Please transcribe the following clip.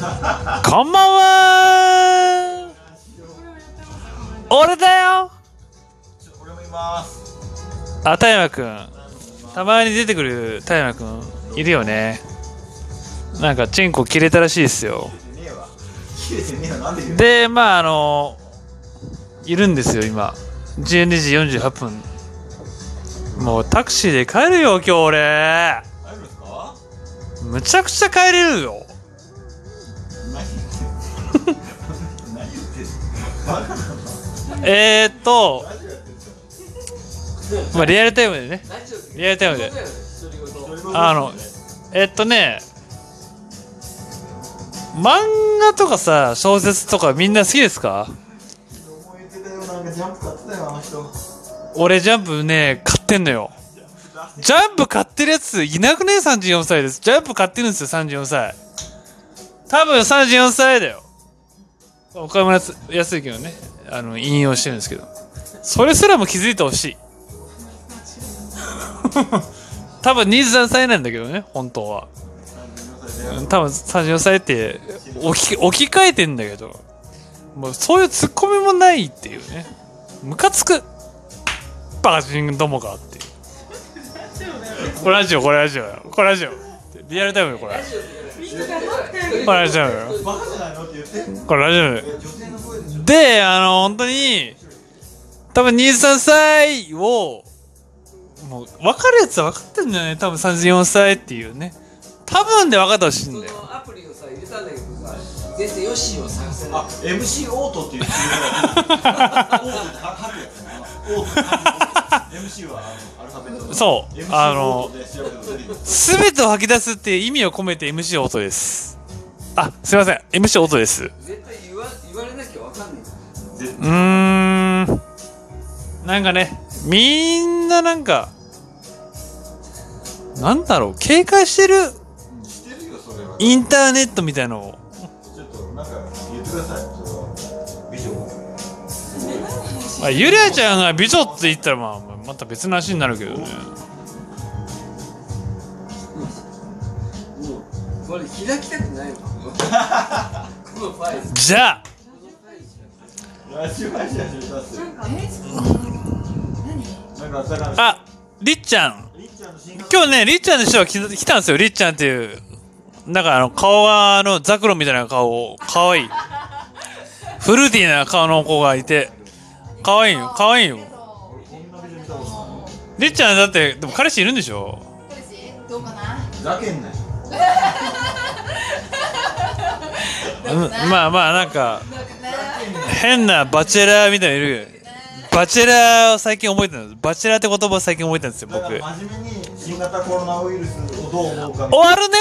こんばんは俺だよ俺もいますあ、田山くん。たまに出てくる田山くん、いるよね。なんか、チンコ切れたらしいですよ。でまあ、あの、いるんですよ、今。12時48分。もうタクシーで帰るよ、今日俺。むちゃくちゃ帰れるよ。えーっと、まあ、リアルタイムでね。リアルタイムで。あの、えっとね、漫画とかさ、小説とかみんな好きですか？俺ジャンプね、買ってんのよ。ジャンプ買ってるやついなくね ?34 歳です。ジャンプ買ってるんですよ、34歳。多分34歳だよ。岡村康之のね、あの、引用してるんですけど。それすらも気づいてほしい。多分23歳なんだけどね、本当は。うん多分34歳って置き置き換えてんだけど、もうそういうツッコミもないっていうね。ムカつく。バカチンどもかっていう。これラジオ、これラジオよ。これラジオ。リアルタイムよ、これ。これラジオよ。これラジオよ。であの、本当に、多分23歳を、もう、分かるやつは分かってるんだよね。多分34歳っていうね。多分で分かってほしいんだよ。そのアプリをさ入れたんだけどさ全然ヨッシーを探せないあ MC オートっていうオートやつねオートって書く MC はあのアルファベットのそうあのすすべてを吐き出すっていう意味を込めて MC 音です。あ、すいません。MC 音です。絶対うーん。なんかね、みんななんか、なんだろう、警戒してるしてるよそれはインターネットみたいのを。ちょっとなんか言ってくださいそれは美女まあ、ゆりあちゃんが美女って言ったら、まあ、また別の話になるけどね。もうこれ開きたくないこのファイルじゃあ、ラジオ配信始めたっす。よなんかだからあ、りっちゃん。りっちゃん。の新今日ね、りっちゃんの人が来来たんですよ、りっちゃんっていう。なんかあの、顔が、あの、ザクロみたいな顔、かわいい。フルーティーな顔の子がいて、かわいいよ、かわいいよ。りっちゃんだって、でも彼氏いるんでしょ？どうかな？けんなよ。うんまあまあ、なんか、変なバチェラーみたいなのいるバチェラーを最近覚えてるんです。バチェラーって言葉を最近覚えてるんですよ、僕。だから真面目に新型コロナウイルスをどう思うか終わるね